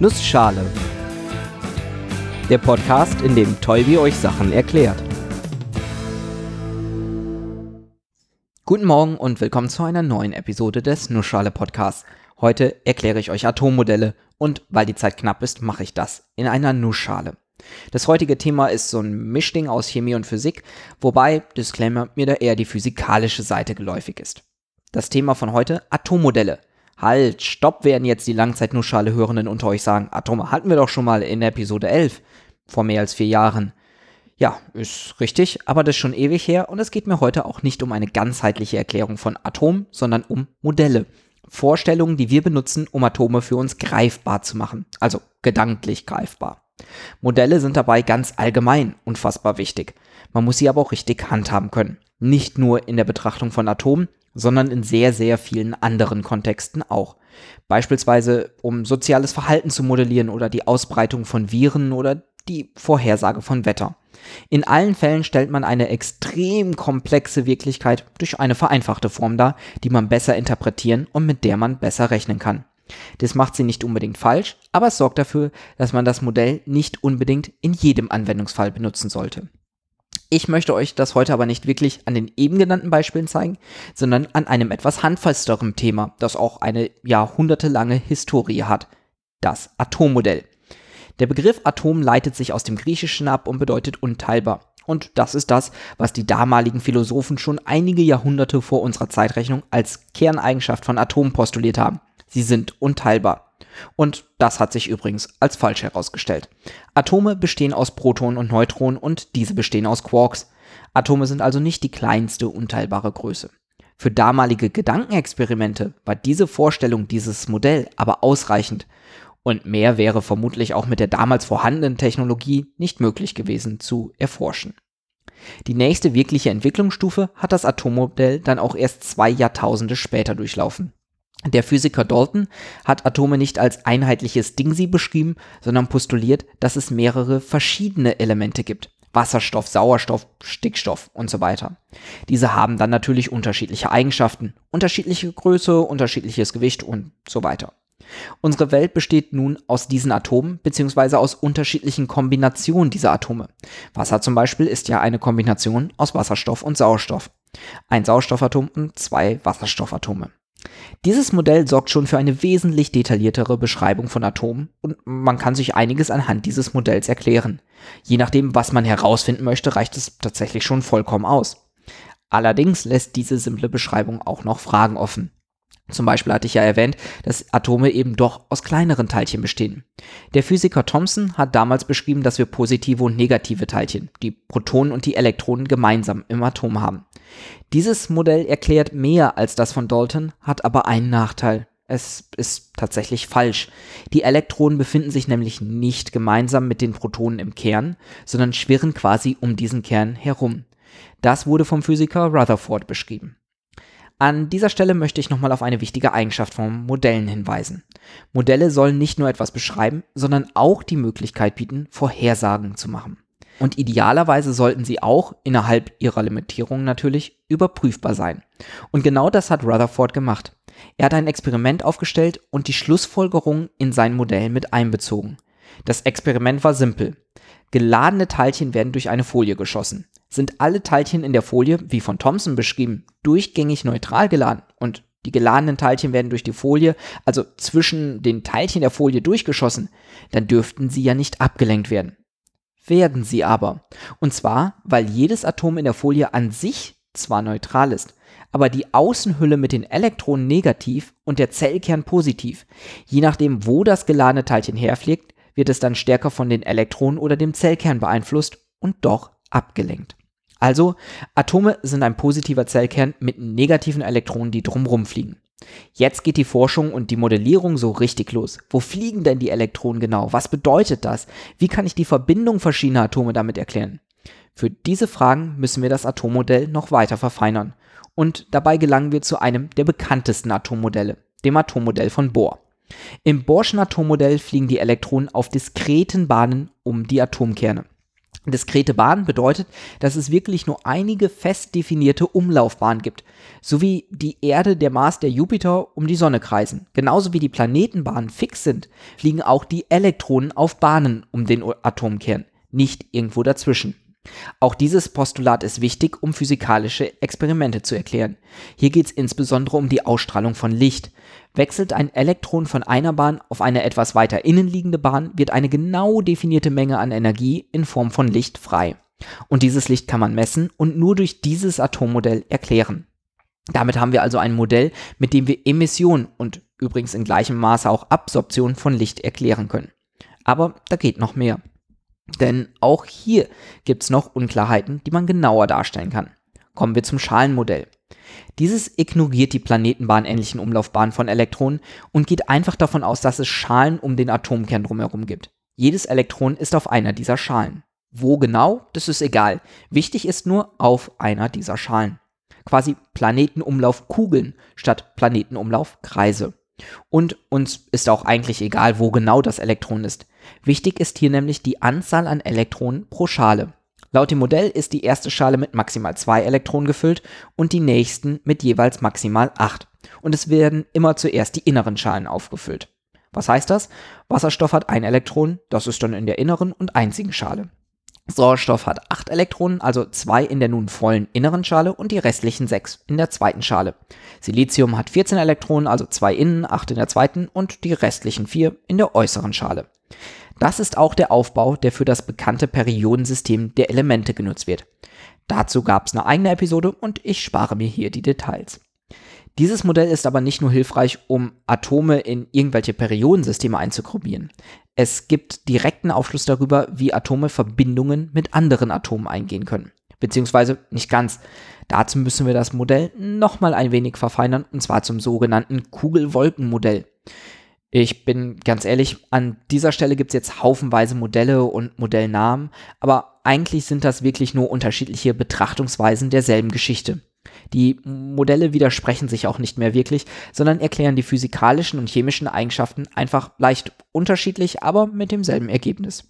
Nussschale. Der Podcast, in dem Tolbi euch Sachen erklärt. Guten Morgen und willkommen zu einer neuen Episode des Nussschale Podcasts. Heute erkläre ich euch Atommodelle und weil die Zeit knapp ist, mache ich das in einer Nussschale. Das heutige Thema ist so ein Mischding aus Chemie und Physik, wobei, Disclaimer, mir da eher die physikalische Seite geläufig ist. Das Thema von heute, Atommodelle. Halt, stopp, werden jetzt die Langzeit-Nussschale Hörenden unter euch sagen. Atome hatten wir doch schon mal in Episode 11, vor mehr als vier Jahren. Ja, ist richtig, aber das ist schon ewig her und es geht mir heute auch nicht um eine ganzheitliche Erklärung von Atomen, sondern um Modelle. Vorstellungen, die wir benutzen, um Atome für uns greifbar zu machen, also gedanklich greifbar. Modelle sind dabei ganz allgemein unfassbar wichtig. Man muss sie aber auch richtig handhaben können. Nicht nur in der Betrachtung von Atomen, sondern in sehr, sehr vielen anderen Kontexten auch. Beispielsweise um soziales Verhalten zu modellieren oder die Ausbreitung von Viren oder die Vorhersage von Wetter. In allen Fällen stellt man eine extrem komplexe Wirklichkeit durch eine vereinfachte Form dar, die man besser interpretieren und mit der man besser rechnen kann. Das macht sie nicht unbedingt falsch, aber es sorgt dafür, dass man das Modell nicht unbedingt in jedem Anwendungsfall benutzen sollte. Ich möchte euch das heute aber nicht wirklich an den eben genannten Beispielen zeigen, sondern an einem etwas handfesteren Thema, das auch eine jahrhundertelange Historie hat. Das Atommodell. Der Begriff Atom leitet sich aus dem Griechischen ab und bedeutet unteilbar. Und das ist das, was die damaligen Philosophen schon einige Jahrhunderte vor unserer Zeitrechnung als Kerneigenschaft von Atomen postuliert haben. Sie sind unteilbar. Und das hat sich übrigens als falsch herausgestellt. Atome bestehen aus Protonen und Neutronen und diese bestehen aus Quarks. Atome sind also nicht die kleinste unteilbare Größe. Für damalige Gedankenexperimente war diese Vorstellung, dieses Modell aber ausreichend und mehr wäre vermutlich auch mit der damals vorhandenen Technologie nicht möglich gewesen zu erforschen. Die nächste wirkliche Entwicklungsstufe hat das Atommodell dann auch erst zwei Jahrtausende später durchlaufen. Der Physiker Dalton hat Atome nicht als einheitliches Dingsi beschrieben, sondern postuliert, dass es mehrere verschiedene Elemente gibt. Wasserstoff, Sauerstoff, Stickstoff und so weiter. Diese haben dann natürlich unterschiedliche Eigenschaften, unterschiedliche Größe, unterschiedliches Gewicht und so weiter. Unsere Welt besteht nun aus diesen Atomen bzw. aus unterschiedlichen Kombinationen dieser Atome. Wasser zum Beispiel ist ja eine Kombination aus Wasserstoff und Sauerstoff. Ein Sauerstoffatom und zwei Wasserstoffatome. Dieses Modell sorgt schon für eine wesentlich detailliertere Beschreibung von Atomen und man kann sich einiges anhand dieses Modells erklären. Je nachdem, was man herausfinden möchte, reicht es tatsächlich schon vollkommen aus. Allerdings lässt diese simple Beschreibung auch noch Fragen offen. Zum Beispiel hatte ich ja erwähnt, dass Atome eben doch aus kleineren Teilchen bestehen. Der Physiker Thomson hat damals beschrieben, dass wir positive und negative Teilchen, die Protonen und die Elektronen gemeinsam im Atom haben. Dieses Modell erklärt mehr als das von Dalton, hat aber einen Nachteil. Es ist tatsächlich falsch. Die Elektronen befinden sich nämlich nicht gemeinsam mit den Protonen im Kern, sondern schwirren quasi um diesen Kern herum. Das wurde vom Physiker Rutherford beschrieben. An dieser Stelle möchte ich nochmal auf eine wichtige Eigenschaft von Modellen hinweisen. Modelle sollen nicht nur etwas beschreiben, sondern auch die Möglichkeit bieten, Vorhersagen zu machen. Und idealerweise sollten sie auch, innerhalb ihrer Limitierung natürlich, überprüfbar sein. Und genau das hat Rutherford gemacht. Er hat ein Experiment aufgestellt und die Schlussfolgerung in sein Modell mit einbezogen. Das Experiment war simpel. Geladene Teilchen werden durch eine Folie geschossen sind alle Teilchen in der Folie, wie von Thomson beschrieben, durchgängig neutral geladen und die geladenen Teilchen werden durch die Folie, also zwischen den Teilchen der Folie durchgeschossen, dann dürften sie ja nicht abgelenkt werden. Werden sie aber. Und zwar, weil jedes Atom in der Folie an sich zwar neutral ist, aber die Außenhülle mit den Elektronen negativ und der Zellkern positiv. Je nachdem, wo das geladene Teilchen herfliegt, wird es dann stärker von den Elektronen oder dem Zellkern beeinflusst und doch abgelenkt. Also, Atome sind ein positiver Zellkern mit negativen Elektronen, die drumrum fliegen. Jetzt geht die Forschung und die Modellierung so richtig los. Wo fliegen denn die Elektronen genau? Was bedeutet das? Wie kann ich die Verbindung verschiedener Atome damit erklären? Für diese Fragen müssen wir das Atommodell noch weiter verfeinern. Und dabei gelangen wir zu einem der bekanntesten Atommodelle, dem Atommodell von Bohr. Im Bohrschen Atommodell fliegen die Elektronen auf diskreten Bahnen um die Atomkerne. Diskrete Bahn bedeutet, dass es wirklich nur einige fest definierte Umlaufbahnen gibt, so wie die Erde, der Mars, der Jupiter um die Sonne kreisen. Genauso wie die Planetenbahnen fix sind, fliegen auch die Elektronen auf Bahnen um den Atomkern, nicht irgendwo dazwischen. Auch dieses Postulat ist wichtig, um physikalische Experimente zu erklären. Hier geht es insbesondere um die Ausstrahlung von Licht. Wechselt ein Elektron von einer Bahn auf eine etwas weiter innen liegende Bahn, wird eine genau definierte Menge an Energie in Form von Licht frei. Und dieses Licht kann man messen und nur durch dieses Atommodell erklären. Damit haben wir also ein Modell, mit dem wir Emission und übrigens in gleichem Maße auch Absorption von Licht erklären können. Aber da geht noch mehr. Denn auch hier gibt es noch Unklarheiten, die man genauer darstellen kann. Kommen wir zum Schalenmodell. Dieses ignoriert die planetenbahnähnlichen Umlaufbahnen von Elektronen und geht einfach davon aus, dass es Schalen um den Atomkern drumherum gibt. Jedes Elektron ist auf einer dieser Schalen. Wo genau, das ist egal. Wichtig ist nur auf einer dieser Schalen. Quasi Planetenumlaufkugeln statt Planetenumlaufkreise. Und uns ist auch eigentlich egal, wo genau das Elektron ist. Wichtig ist hier nämlich die Anzahl an Elektronen pro Schale. Laut dem Modell ist die erste Schale mit maximal zwei Elektronen gefüllt und die nächsten mit jeweils maximal acht. Und es werden immer zuerst die inneren Schalen aufgefüllt. Was heißt das? Wasserstoff hat ein Elektron, das ist dann in der inneren und einzigen Schale. Sauerstoff hat 8 Elektronen, also 2 in der nun vollen inneren Schale und die restlichen 6 in der zweiten Schale. Silizium hat 14 Elektronen, also 2 innen, 8 in der zweiten und die restlichen 4 in der äußeren Schale. Das ist auch der Aufbau, der für das bekannte Periodensystem der Elemente genutzt wird. Dazu gab es eine eigene Episode und ich spare mir hier die Details. Dieses Modell ist aber nicht nur hilfreich, um Atome in irgendwelche Periodensysteme einzugruppieren. Es gibt direkten Aufschluss darüber, wie Atome Verbindungen mit anderen Atomen eingehen können. Beziehungsweise nicht ganz. Dazu müssen wir das Modell nochmal ein wenig verfeinern, und zwar zum sogenannten Kugelwolkenmodell. Ich bin ganz ehrlich, an dieser Stelle gibt es jetzt haufenweise Modelle und Modellnamen, aber eigentlich sind das wirklich nur unterschiedliche Betrachtungsweisen derselben Geschichte. Die Modelle widersprechen sich auch nicht mehr wirklich, sondern erklären die physikalischen und chemischen Eigenschaften einfach leicht unterschiedlich, aber mit demselben Ergebnis.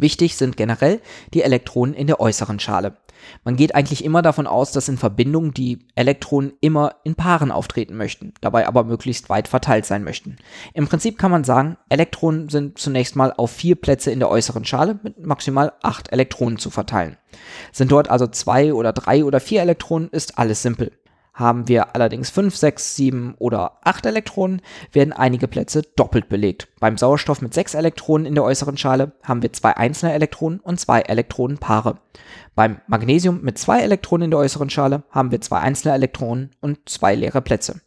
Wichtig sind generell die Elektronen in der äußeren Schale. Man geht eigentlich immer davon aus, dass in Verbindungen die Elektronen immer in Paaren auftreten möchten, dabei aber möglichst weit verteilt sein möchten. Im Prinzip kann man sagen, Elektronen sind zunächst mal auf vier Plätze in der äußeren Schale mit maximal acht Elektronen zu verteilen. Sind dort also zwei oder drei oder vier Elektronen, ist alles simpel. Haben wir allerdings 5, 6, 7 oder 8 Elektronen, werden einige Plätze doppelt belegt. Beim Sauerstoff mit 6 Elektronen in der äußeren Schale haben wir zwei einzelne Elektronen und zwei Elektronenpaare. Beim Magnesium mit zwei Elektronen in der äußeren Schale haben wir zwei einzelne Elektronen und zwei leere Plätze.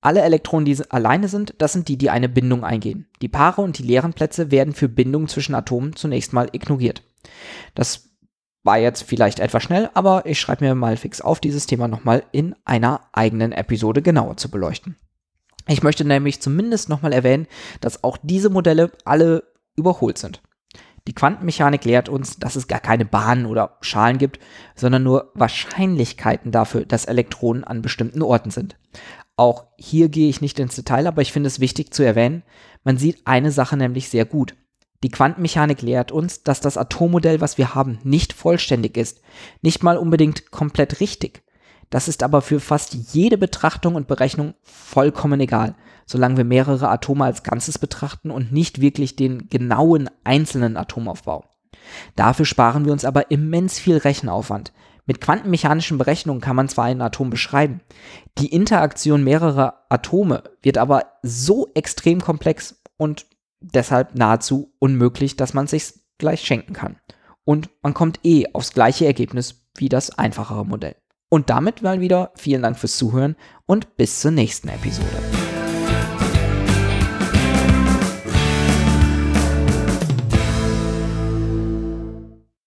Alle Elektronen, die alleine sind, das sind die, die eine Bindung eingehen. Die Paare und die leeren Plätze werden für Bindungen zwischen Atomen zunächst mal ignoriert. Das war jetzt vielleicht etwas schnell, aber ich schreibe mir mal fix auf, dieses Thema nochmal in einer eigenen Episode genauer zu beleuchten. Ich möchte nämlich zumindest nochmal erwähnen, dass auch diese Modelle alle überholt sind. Die Quantenmechanik lehrt uns, dass es gar keine Bahnen oder Schalen gibt, sondern nur Wahrscheinlichkeiten dafür, dass Elektronen an bestimmten Orten sind. Auch hier gehe ich nicht ins Detail, aber ich finde es wichtig zu erwähnen, man sieht eine Sache nämlich sehr gut. Die Quantenmechanik lehrt uns, dass das Atommodell, was wir haben, nicht vollständig ist, nicht mal unbedingt komplett richtig. Das ist aber für fast jede Betrachtung und Berechnung vollkommen egal, solange wir mehrere Atome als Ganzes betrachten und nicht wirklich den genauen einzelnen Atomaufbau. Dafür sparen wir uns aber immens viel Rechenaufwand. Mit quantenmechanischen Berechnungen kann man zwar ein Atom beschreiben, die Interaktion mehrerer Atome wird aber so extrem komplex und deshalb nahezu unmöglich, dass man sich gleich schenken kann. Und man kommt eh aufs gleiche Ergebnis wie das einfachere Modell. Und damit mal wieder vielen Dank fürs Zuhören und bis zur nächsten Episode.